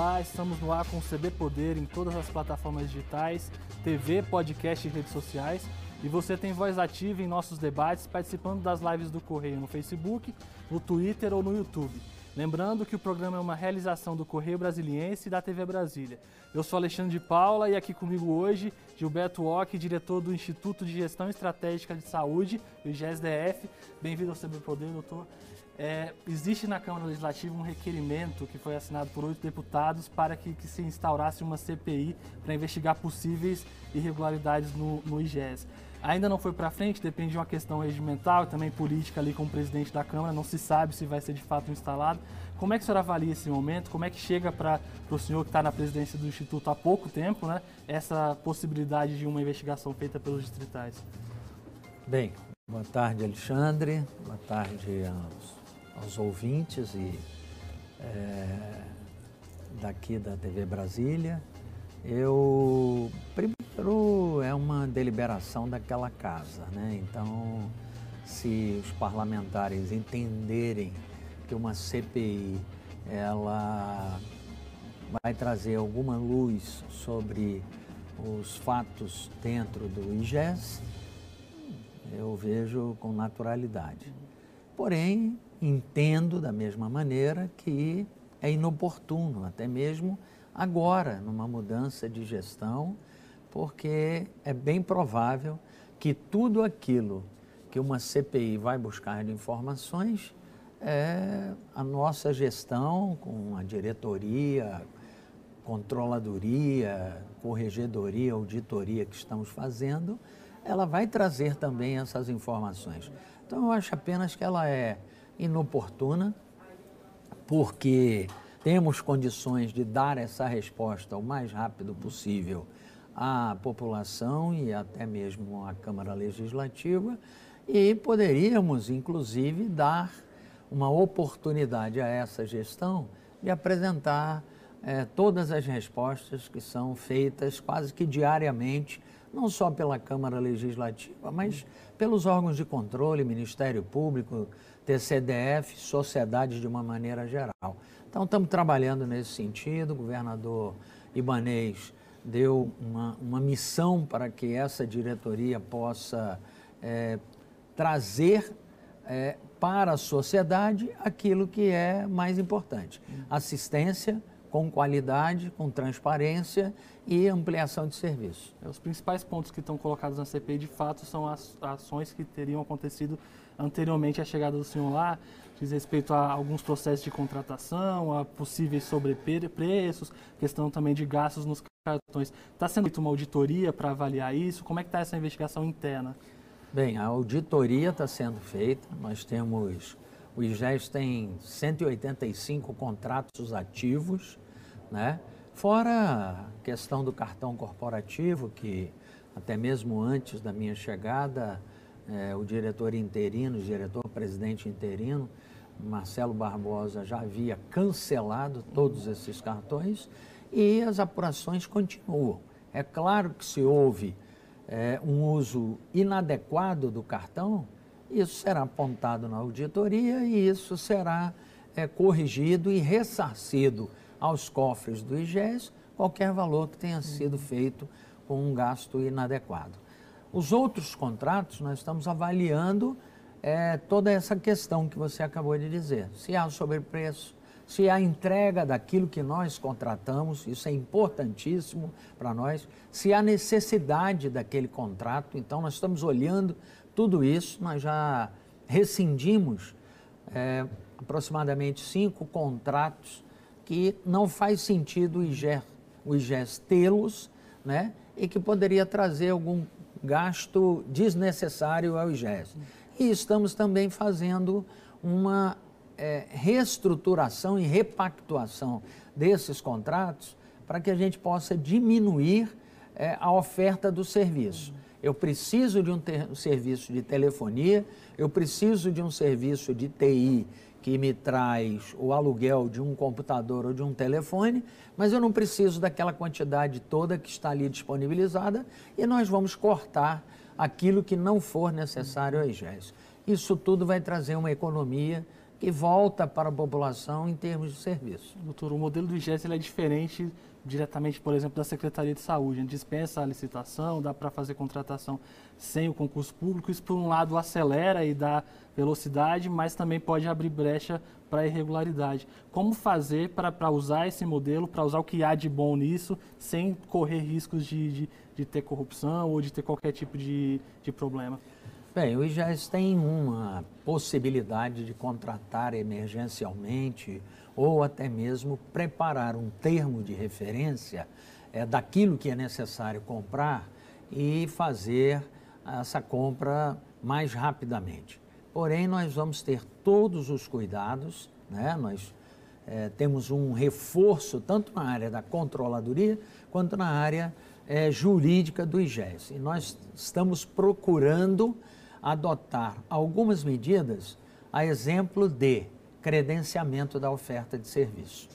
Olá, estamos no ar com o CB Poder em todas as plataformas digitais, TV, podcast e redes sociais. E você tem voz ativa em nossos debates participando das lives do Correio no Facebook, no Twitter ou no YouTube. Lembrando que o programa é uma realização do Correio Brasiliense e da TV Brasília. Eu sou Alexandre de Paula e aqui comigo hoje Gilberto Ock, diretor do Instituto de Gestão Estratégica de Saúde, o IGESDF. Bem-vindo ao CB Poder, doutor. É, existe na Câmara Legislativa um requerimento que foi assinado por oito deputados para que, que se instaurasse uma CPI para investigar possíveis irregularidades no, no IGES. Ainda não foi para frente, depende de uma questão regimental e também política ali com o presidente da Câmara, não se sabe se vai ser de fato instalado. Como é que o senhor avalia esse momento? Como é que chega para o senhor que está na presidência do Instituto há pouco tempo, né, essa possibilidade de uma investigação feita pelos distritais? Bem, boa tarde, Alexandre, boa tarde aos, aos ouvintes e é, daqui da TV Brasília. Eu primeiro é uma deliberação daquela casa, né? Então, se os parlamentares entenderem que uma CPI ela vai trazer alguma luz sobre os fatos dentro do IGES, eu vejo com naturalidade. Porém, entendo da mesma maneira que é inoportuno, até mesmo agora, numa mudança de gestão, porque é bem provável que tudo aquilo que uma CPI vai buscar de informações é a nossa gestão com a diretoria, controladoria, corregedoria, auditoria que estamos fazendo, ela vai trazer também essas informações. Então eu acho apenas que ela é inoportuna, porque temos condições de dar essa resposta o mais rápido possível à população e até mesmo à Câmara Legislativa e poderíamos, inclusive, dar uma oportunidade a essa gestão de apresentar é, todas as respostas que são feitas quase que diariamente, não só pela Câmara Legislativa, mas pelos órgãos de controle, Ministério Público, TCDF, sociedade de uma maneira geral. Então, estamos trabalhando nesse sentido. O governador Ibanês deu uma, uma missão para que essa diretoria possa é, trazer é, para a sociedade aquilo que é mais importante: assistência com qualidade, com transparência e ampliação de serviço. É, os principais pontos que estão colocados na CPI, de fato, são as ações que teriam acontecido anteriormente à chegada do senhor lá, diz respeito a alguns processos de contratação, a possíveis sobrepreços, questão também de gastos nos cartões. Está sendo feita uma auditoria para avaliar isso? Como é que está essa investigação interna? Bem, a auditoria está sendo feita. Nós temos, o IGES tem 185 contratos ativos, né? Fora a questão do cartão corporativo, que até mesmo antes da minha chegada, é, o diretor interino, o diretor-presidente interino, Marcelo Barbosa já havia cancelado todos esses cartões e as apurações continuam. É claro que se houve é, um uso inadequado do cartão, isso será apontado na auditoria e isso será é, corrigido e ressarcido aos cofres do IGES qualquer valor que tenha sido feito com um gasto inadequado. Os outros contratos, nós estamos avaliando é, toda essa questão que você acabou de dizer. Se há sobrepreço, se há entrega daquilo que nós contratamos, isso é importantíssimo para nós, se há necessidade daquele contrato, então nós estamos olhando tudo isso, nós já rescindimos é, aproximadamente cinco contratos que não faz sentido o IGES, o IGES tê-los, né, e que poderia trazer algum gasto desnecessário ao IGES. E estamos também fazendo uma é, reestruturação e repactuação desses contratos para que a gente possa diminuir é, a oferta do serviço. Eu preciso de um, ter, um serviço de telefonia, eu preciso de um serviço de TI que me traz o aluguel de um computador ou de um telefone, mas eu não preciso daquela quantidade toda que está ali disponibilizada e nós vamos cortar aquilo que não for necessário ao IGES. Isso tudo vai trazer uma economia que volta para a população em termos de serviço. Doutor, o modelo do IGES é diferente diretamente, por exemplo, da Secretaria de Saúde. Dispensa a licitação, dá para fazer contratação sem o concurso público. Isso, por um lado, acelera e dá velocidade, mas também pode abrir brecha para irregularidade. Como fazer para usar esse modelo, para usar o que há de bom nisso, sem correr riscos de, de, de ter corrupção ou de ter qualquer tipo de, de problema? Bem, o IGES tem uma possibilidade de contratar emergencialmente ou até mesmo preparar um termo de referência é, daquilo que é necessário comprar e fazer essa compra mais rapidamente. Porém, nós vamos ter todos os cuidados, né? nós é, temos um reforço tanto na área da controladoria quanto na área é, jurídica do IGES. E nós estamos procurando adotar algumas medidas a exemplo de credenciamento da oferta de serviço.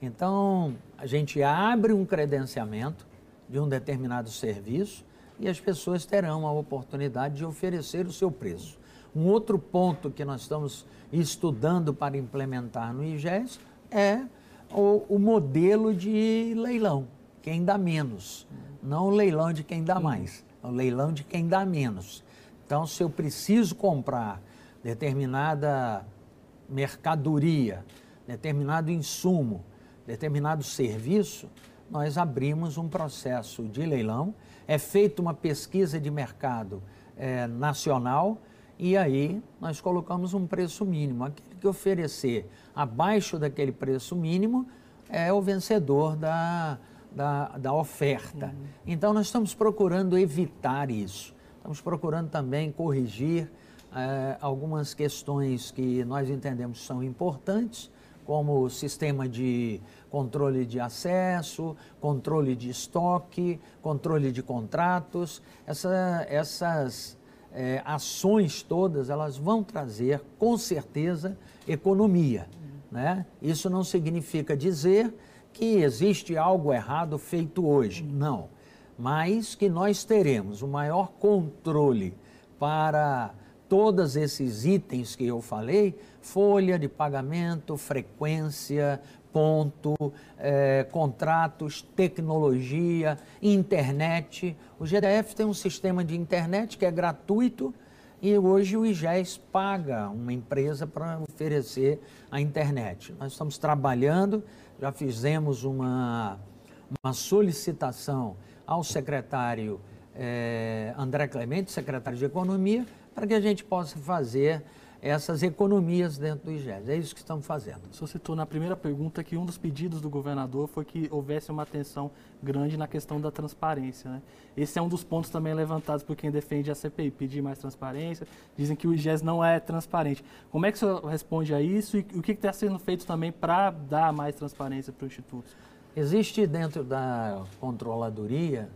Então, a gente abre um credenciamento de um determinado serviço e as pessoas terão a oportunidade de oferecer o seu preço. Um outro ponto que nós estamos estudando para implementar no IGES é o, o modelo de leilão, quem dá menos, não o leilão de quem dá mais, é o leilão de quem dá menos. Então, se eu preciso comprar determinada mercadoria, determinado insumo, determinado serviço, nós abrimos um processo de leilão, é feita uma pesquisa de mercado é, nacional e aí nós colocamos um preço mínimo. Aquele que oferecer abaixo daquele preço mínimo é o vencedor da, da, da oferta. Uhum. Então nós estamos procurando evitar isso. Estamos procurando também corrigir eh, algumas questões que nós entendemos são importantes, como o sistema de controle de acesso, controle de estoque, controle de contratos. Essa, essas eh, ações todas, elas vão trazer, com certeza, economia. Né? Isso não significa dizer que existe algo errado feito hoje. Não mas que nós teremos o maior controle para todos esses itens que eu falei, folha de pagamento, frequência, ponto, é, contratos, tecnologia, internet. O GDF tem um sistema de internet que é gratuito e hoje o IGES paga uma empresa para oferecer a internet. Nós estamos trabalhando, já fizemos uma, uma solicitação ao secretário eh, André Clemente, secretário de Economia, para que a gente possa fazer essas economias dentro do IGES. É isso que estamos fazendo. O senhor citou na primeira pergunta que um dos pedidos do governador foi que houvesse uma atenção grande na questão da transparência. Né? Esse é um dos pontos também levantados por quem defende a CPI, pedir mais transparência. Dizem que o IGES não é transparente. Como é que o senhor responde a isso e o que está sendo feito também para dar mais transparência para o Instituto? Existe dentro da controladoria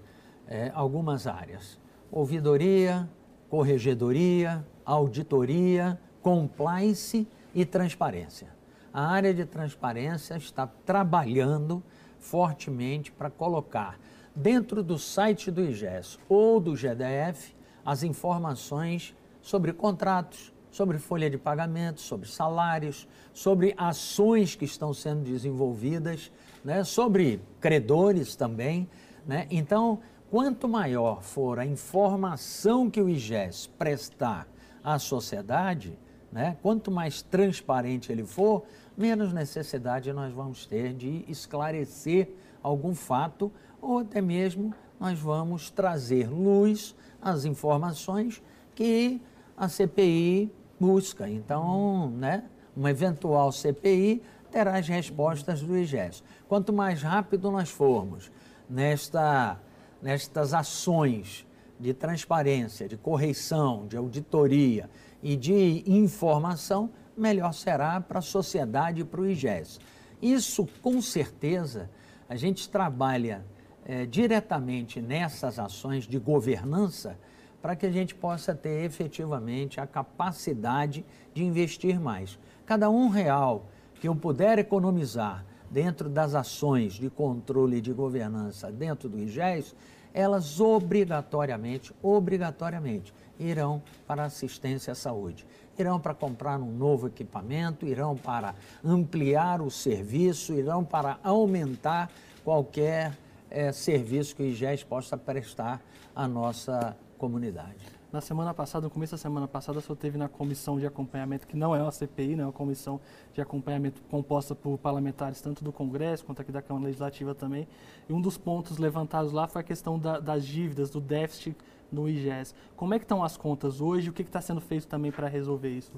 é, algumas áreas: ouvidoria, corregedoria, auditoria, compliance e transparência. A área de transparência está trabalhando fortemente para colocar dentro do site do IGES ou do GDF as informações sobre contratos, sobre folha de pagamento, sobre salários, sobre ações que estão sendo desenvolvidas né, sobre credores também. Né? Então, quanto maior for a informação que o IGES prestar à sociedade, né, quanto mais transparente ele for, menos necessidade nós vamos ter de esclarecer algum fato ou até mesmo nós vamos trazer luz às informações que a CPI busca. Então, né, uma eventual CPI terá as respostas do IGES. Quanto mais rápido nós formos nesta, nestas ações de transparência, de correção, de auditoria e de informação, melhor será para a sociedade e para o IGES. Isso, com certeza, a gente trabalha é, diretamente nessas ações de governança para que a gente possa ter efetivamente a capacidade de investir mais. Cada um real que eu puder economizar dentro das ações de controle e de governança dentro do IGES, elas obrigatoriamente, obrigatoriamente irão para assistência à saúde. Irão para comprar um novo equipamento, irão para ampliar o serviço, irão para aumentar qualquer é, serviço que o IGES possa prestar à nossa comunidade. Na semana passada, no começo da semana passada, senhor teve na comissão de acompanhamento, que não é uma CPI, né, é uma comissão de acompanhamento composta por parlamentares tanto do Congresso quanto aqui da Câmara Legislativa também. E um dos pontos levantados lá foi a questão da, das dívidas, do déficit no IGES. Como é que estão as contas hoje? O que está sendo feito também para resolver isso?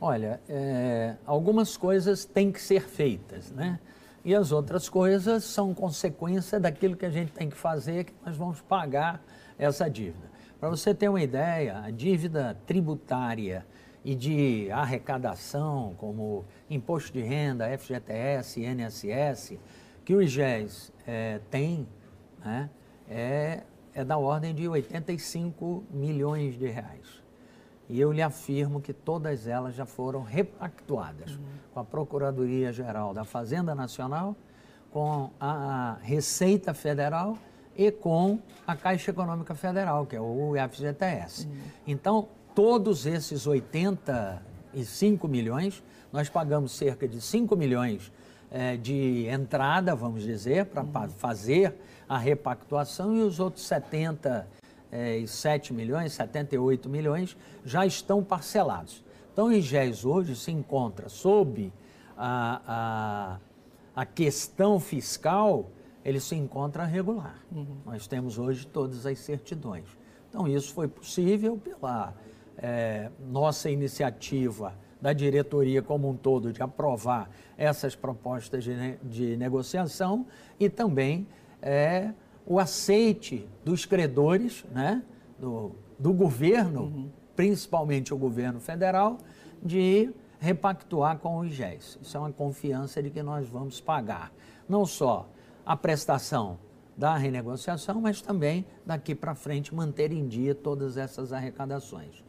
Olha, é, algumas coisas têm que ser feitas, né? E as outras coisas são consequência daquilo que a gente tem que fazer, que nós vamos pagar essa dívida. Para você ter uma ideia, a dívida tributária e de arrecadação, como imposto de renda, FGTS, INSS, que o IGES é, tem, né, é, é da ordem de 85 milhões de reais. E eu lhe afirmo que todas elas já foram repactuadas uhum. com a Procuradoria-Geral da Fazenda Nacional, com a Receita Federal e com a Caixa Econômica Federal, que é o FGTS. Uhum. Então, todos esses 85 milhões, nós pagamos cerca de 5 milhões é, de entrada, vamos dizer, para uhum. fazer a repactuação e os outros 77 milhões, 78 milhões já estão parcelados. Então, o IGES hoje se encontra sob a, a, a questão fiscal ele se encontra regular. Uhum. Nós temos hoje todas as certidões. Então, isso foi possível pela é, nossa iniciativa da diretoria como um todo de aprovar essas propostas de, de negociação e também é, o aceite dos credores, né, do, do governo, uhum. principalmente o governo federal, de repactuar com o IGES. Isso é uma confiança de que nós vamos pagar não só a prestação da renegociação, mas também daqui para frente manter em dia todas essas arrecadações.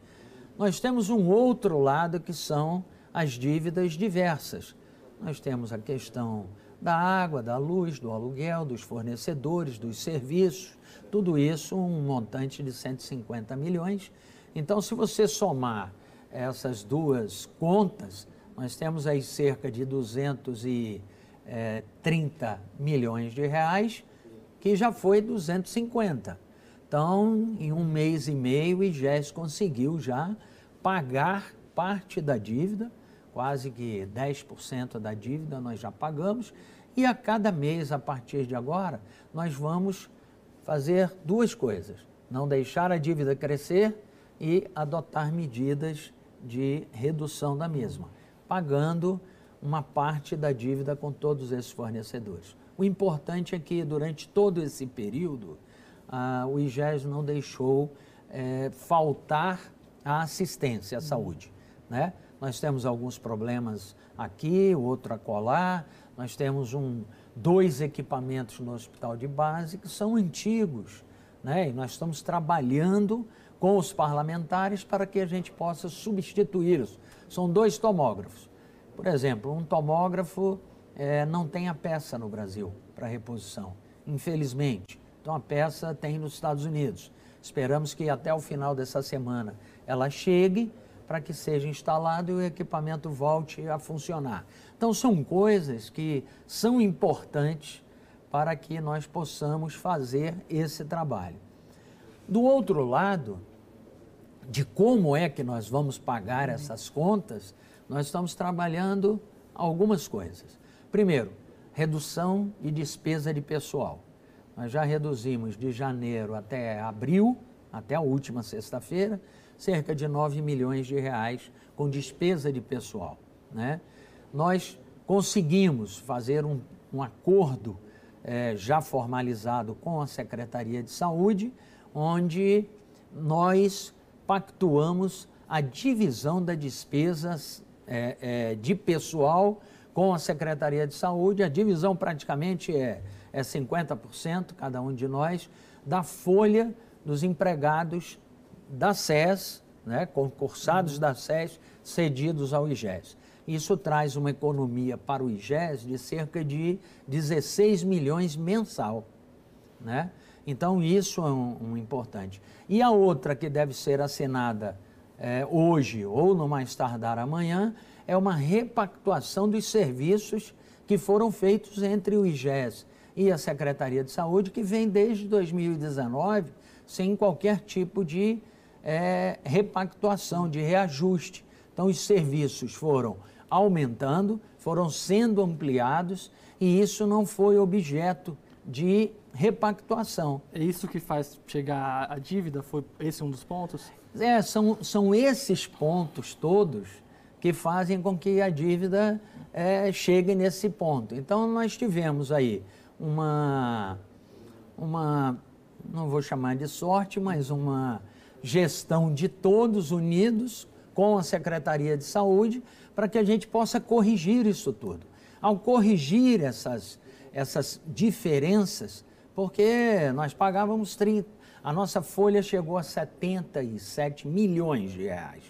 Nós temos um outro lado que são as dívidas diversas. Nós temos a questão da água, da luz, do aluguel, dos fornecedores, dos serviços, tudo isso um montante de 150 milhões. Então, se você somar essas duas contas, nós temos aí cerca de 200 e é, 30 milhões de reais, que já foi 250. Então, em um mês e meio, o IGES conseguiu já pagar parte da dívida, quase que 10% da dívida nós já pagamos, e a cada mês, a partir de agora, nós vamos fazer duas coisas: não deixar a dívida crescer e adotar medidas de redução da mesma, pagando uma parte da dívida com todos esses fornecedores. O importante é que durante todo esse período, ah, o IGES não deixou é, faltar a assistência à saúde. Né? Nós temos alguns problemas aqui, outro acolá, nós temos um, dois equipamentos no hospital de base que são antigos, né? e nós estamos trabalhando com os parlamentares para que a gente possa substituí-los. São dois tomógrafos. Por exemplo, um tomógrafo é, não tem a peça no Brasil para reposição, infelizmente. Então a peça tem nos Estados Unidos. Esperamos que até o final dessa semana ela chegue para que seja instalado e o equipamento volte a funcionar. Então são coisas que são importantes para que nós possamos fazer esse trabalho. Do outro lado, de como é que nós vamos pagar essas contas, nós estamos trabalhando algumas coisas. Primeiro, redução de despesa de pessoal. Nós já reduzimos de janeiro até abril, até a última sexta-feira, cerca de 9 milhões de reais com despesa de pessoal. Né? Nós conseguimos fazer um, um acordo é, já formalizado com a Secretaria de Saúde, onde nós pactuamos a divisão das despesas é, é, de pessoal com a Secretaria de Saúde. A divisão praticamente é, é 50%, cada um de nós, da folha dos empregados da SES, né, concursados uhum. da SES, cedidos ao IGES. Isso traz uma economia para o IGES de cerca de 16 milhões mensal. Né? Então, isso é um, um importante. E a outra que deve ser assinada é, hoje ou no mais tardar amanhã é uma repactuação dos serviços que foram feitos entre o IGES e a Secretaria de Saúde, que vem desde 2019 sem qualquer tipo de é, repactuação, de reajuste. Então, os serviços foram aumentando, foram sendo ampliados e isso não foi objeto de repactuação. É isso que faz chegar a dívida? Foi esse um dos pontos? É, são, são esses pontos todos que fazem com que a dívida é, chegue nesse ponto. Então, nós tivemos aí uma, uma, não vou chamar de sorte, mas uma gestão de todos unidos com a Secretaria de Saúde para que a gente possa corrigir isso tudo. Ao corrigir essas, essas diferenças, porque nós pagávamos 30, a nossa folha chegou a 77 milhões de reais.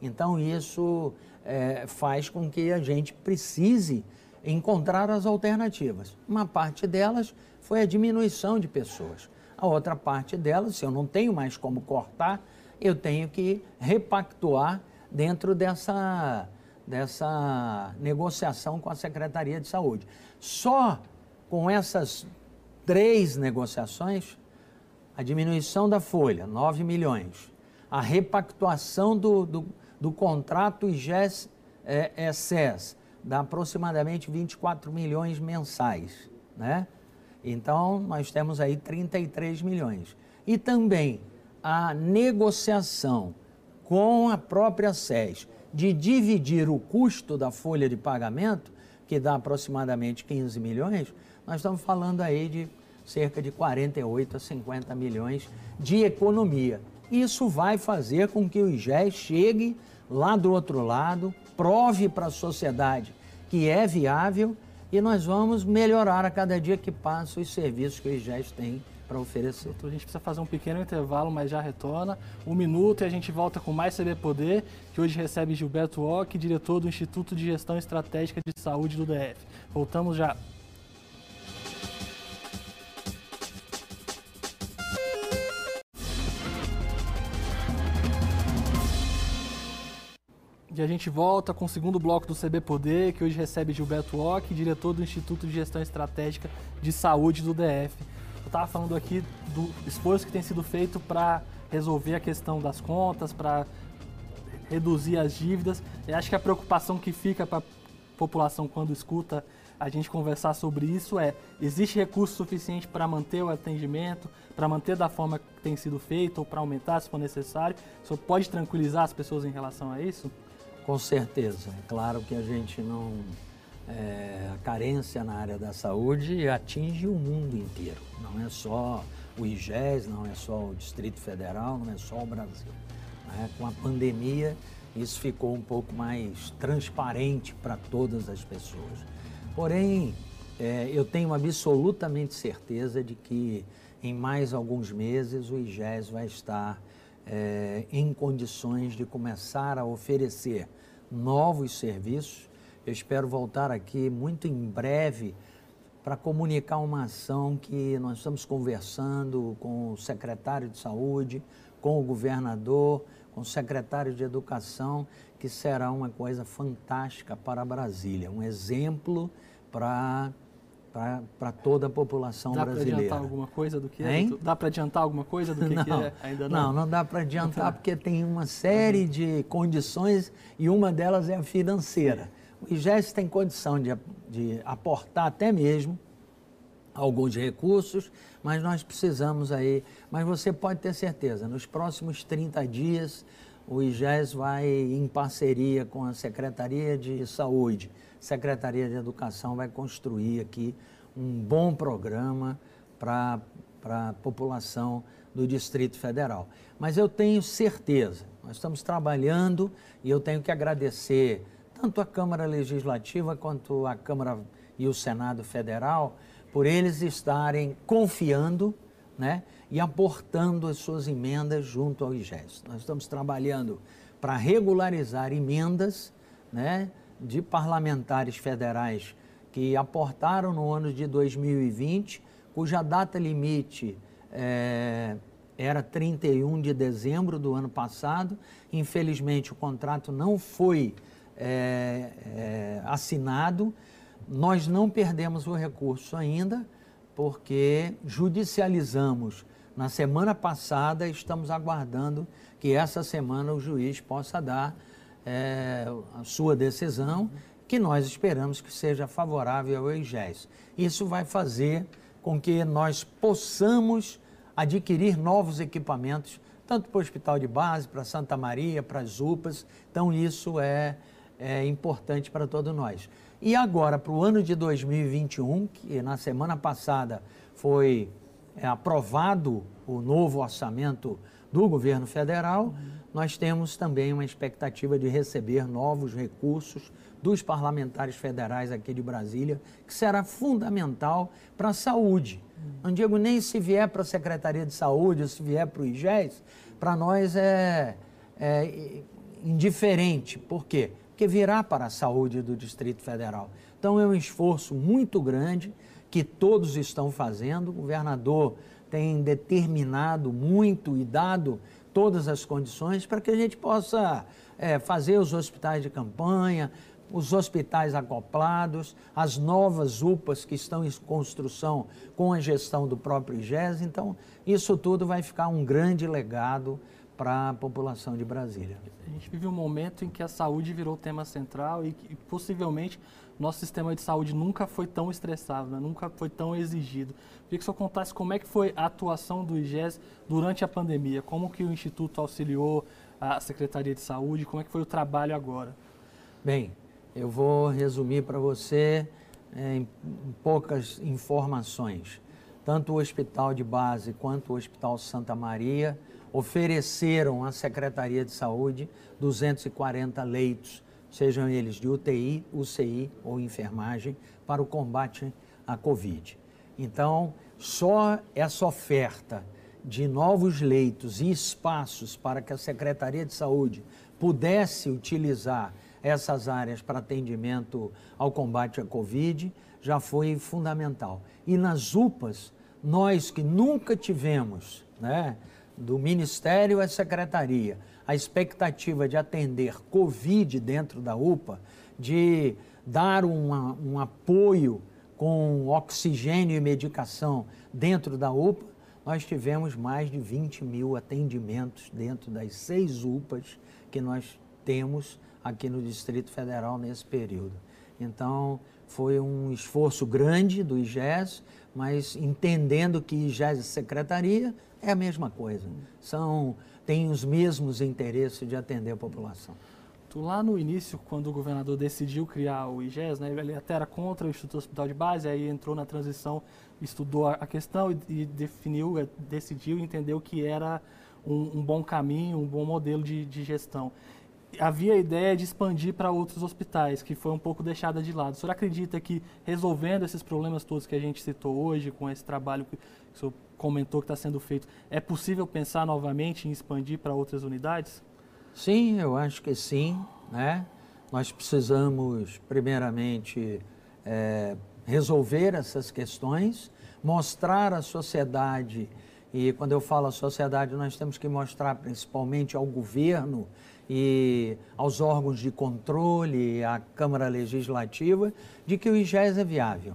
Então, isso é, faz com que a gente precise encontrar as alternativas. Uma parte delas foi a diminuição de pessoas. A outra parte delas, se eu não tenho mais como cortar, eu tenho que repactuar dentro dessa, dessa negociação com a Secretaria de Saúde. Só com essas três negociações, a diminuição da folha, 9 milhões, a repactuação do, do, do contrato IGES é, é SES, dá aproximadamente 24 milhões mensais, né? Então, nós temos aí 33 milhões. E também a negociação com a própria SES de dividir o custo da folha de pagamento, que dá aproximadamente 15 milhões, nós estamos falando aí de cerca de 48 a 50 milhões de economia. Isso vai fazer com que o IGES chegue lá do outro lado, prove para a sociedade que é viável e nós vamos melhorar a cada dia que passa os serviços que o IGES tem para oferecer. Doutor, a gente precisa fazer um pequeno intervalo, mas já retorna. Um minuto e a gente volta com mais CB Poder, que hoje recebe Gilberto Ock, diretor do Instituto de Gestão Estratégica de Saúde do DF. Voltamos já. E a gente volta com o segundo bloco do CB Poder, que hoje recebe Gilberto Ock, diretor do Instituto de Gestão Estratégica de Saúde do DF. Eu estava falando aqui do esforço que tem sido feito para resolver a questão das contas, para reduzir as dívidas. Eu acho que a preocupação que fica para a população quando escuta a gente conversar sobre isso é: existe recurso suficiente para manter o atendimento, para manter da forma que tem sido feito ou para aumentar se for necessário? Senhor pode tranquilizar as pessoas em relação a isso? Com certeza. É claro que a gente não. É, a carência na área da saúde atinge o mundo inteiro. Não é só o IGES, não é só o Distrito Federal, não é só o Brasil. Né? Com a pandemia, isso ficou um pouco mais transparente para todas as pessoas. Porém, é, eu tenho absolutamente certeza de que em mais alguns meses o IGES vai estar é, em condições de começar a oferecer novos serviços. Eu espero voltar aqui muito em breve para comunicar uma ação que nós estamos conversando com o secretário de saúde, com o governador, com o secretário de educação, que será uma coisa fantástica para Brasília, um exemplo para para toda a população dá brasileira. Dá para adiantar alguma coisa do que é? Dá para adiantar alguma coisa do que, não, que é? Ainda não? Não, não dá para adiantar porque tem uma série uhum. de condições e uma delas é a financeira. O IGES tem condição de, de aportar até mesmo alguns recursos, mas nós precisamos aí. Mas você pode ter certeza, nos próximos 30 dias, o IGES vai, em parceria com a Secretaria de Saúde, Secretaria de Educação vai construir aqui um bom programa para a população do Distrito Federal. Mas eu tenho certeza, nós estamos trabalhando e eu tenho que agradecer tanto a Câmara Legislativa quanto a Câmara e o Senado Federal por eles estarem confiando né, e aportando as suas emendas junto ao IGES. Nós estamos trabalhando para regularizar emendas né, de parlamentares federais que aportaram no ano de 2020, cuja data limite é, era 31 de dezembro do ano passado. Infelizmente, o contrato não foi é, é, assinado. Nós não perdemos o recurso ainda, porque judicializamos na semana passada. Estamos aguardando que essa semana o juiz possa dar é, a sua decisão, que nós esperamos que seja favorável ao IGES. Isso vai fazer com que nós possamos adquirir novos equipamentos, tanto para o hospital de base, para Santa Maria, para as UPAs. Então, isso é, é importante para todos nós. E agora, para o ano de 2021, que na semana passada foi é, aprovado o novo orçamento do governo federal, uhum. nós temos também uma expectativa de receber novos recursos dos parlamentares federais aqui de Brasília, que será fundamental para a saúde. Não digo nem se vier para a Secretaria de Saúde ou se vier para o IGES, para nós é, é indiferente. Por quê? Porque virá para a saúde do Distrito Federal. Então é um esforço muito grande que todos estão fazendo. O governador tem determinado muito e dado todas as condições para que a gente possa é, fazer os hospitais de campanha, os hospitais acoplados, as novas UPAs que estão em construção com a gestão do próprio IGES. Então, isso tudo vai ficar um grande legado para a população de Brasília. A gente vive um momento em que a saúde virou tema central e que possivelmente nosso sistema de saúde nunca foi tão estressado, né? nunca foi tão exigido. Queria que o senhor contasse como é que foi a atuação do IGES durante a pandemia, como que o Instituto auxiliou a Secretaria de Saúde, como é que foi o trabalho agora. Bem, eu vou resumir para você é, em poucas informações. Tanto o Hospital de Base quanto o Hospital Santa Maria ofereceram à Secretaria de Saúde 240 leitos, sejam eles de UTI, UCI ou enfermagem, para o combate à Covid. Então, só essa oferta de novos leitos e espaços para que a Secretaria de Saúde pudesse utilizar essas áreas para atendimento ao combate à Covid já foi fundamental. E nas UPAs, nós que nunca tivemos, né, do Ministério à Secretaria, a expectativa de atender Covid dentro da UPA, de dar uma, um apoio com oxigênio e medicação dentro da UPA, nós tivemos mais de 20 mil atendimentos dentro das seis UPAs que nós temos aqui no Distrito Federal nesse período. Então, foi um esforço grande do IGES, mas entendendo que IGES e Secretaria é a mesma coisa. São, têm os mesmos interesses de atender a população. Lá no início, quando o governador decidiu criar o IGES, né, ele até era contra o Instituto Hospital de Base, aí entrou na transição, estudou a questão e, e definiu, eh, decidiu, entendeu que era um, um, bom caminho, um bom modelo de, de gestão havia a ideia de expandir para outros hospitais, que foi um pouco deixada de lado. O senhor acredita que resolvendo esses problemas todos que a gente citou hoje, com esse trabalho que o senhor comentou que está sendo feito, é possível pensar novamente em expandir para outras unidades? Sim, eu acho que sim. Né? Nós precisamos, primeiramente, é, resolver essas questões, mostrar à sociedade, e quando eu falo à sociedade, nós temos que mostrar principalmente ao governo e aos órgãos de controle, à Câmara Legislativa, de que o IGES é viável.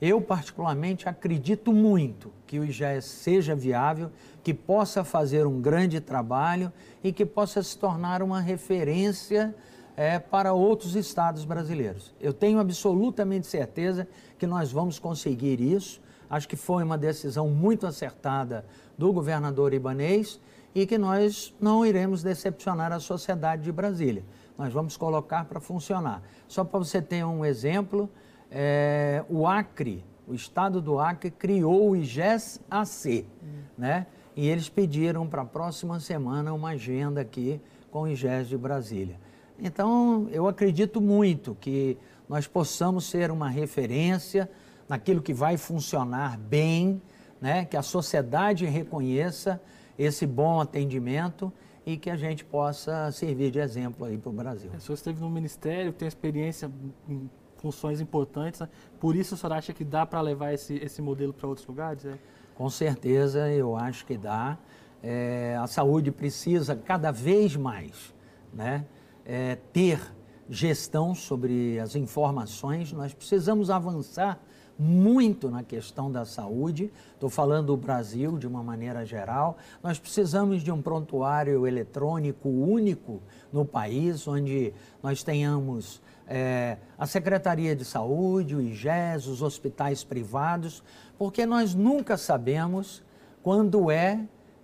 Eu, particularmente, acredito muito que o IGES seja viável, que possa fazer um grande trabalho e que possa se tornar uma referência é, para outros estados brasileiros. Eu tenho absolutamente certeza que nós vamos conseguir isso. Acho que foi uma decisão muito acertada do governador Ibanês e que nós não iremos decepcionar a sociedade de Brasília. Nós vamos colocar para funcionar. Só para você ter um exemplo, é, o Acre, o estado do Acre, criou o IGES-AC, hum. né? E eles pediram para a próxima semana uma agenda aqui com o IGES de Brasília. Então, eu acredito muito que nós possamos ser uma referência naquilo que vai funcionar bem, né? que a sociedade reconheça esse bom atendimento e que a gente possa servir de exemplo aí para o Brasil. O senhor esteve no Ministério, tem experiência em funções importantes, né? por isso o senhor acha que dá para levar esse, esse modelo para outros lugares? É? Com certeza, eu acho que dá. É, a saúde precisa cada vez mais né, é, ter gestão sobre as informações. Nós precisamos avançar muito na questão da saúde. Estou falando do Brasil de uma maneira geral. Nós precisamos de um prontuário eletrônico único no país, onde nós tenhamos é, a Secretaria de Saúde, o IGES, os hospitais privados, porque nós nunca sabemos quando é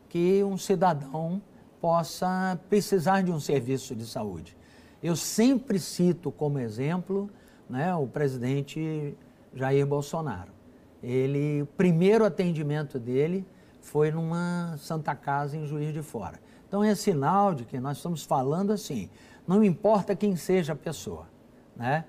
que um cidadão possa precisar de um serviço de saúde. Eu sempre cito como exemplo né, o presidente Jair Bolsonaro. Ele, o primeiro atendimento dele foi numa Santa Casa em Juiz de Fora. Então é sinal de que nós estamos falando assim, não importa quem seja a pessoa, né?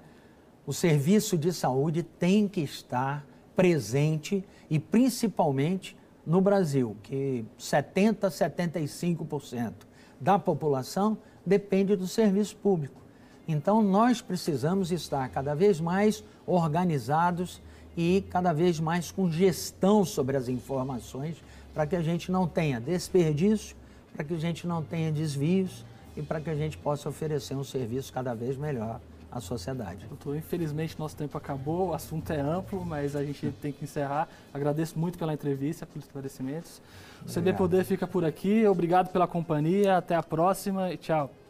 O serviço de saúde tem que estar presente e principalmente no Brasil, que 70 75% da população depende do serviço público. Então, nós precisamos estar cada vez mais organizados e cada vez mais com gestão sobre as informações para que a gente não tenha desperdício, para que a gente não tenha desvios e para que a gente possa oferecer um serviço cada vez melhor à sociedade. Doutor, infelizmente nosso tempo acabou, o assunto é amplo, mas a gente tem que encerrar. Agradeço muito pela entrevista, pelos esclarecimentos. O CB Poder fica por aqui, obrigado pela companhia, até a próxima e tchau.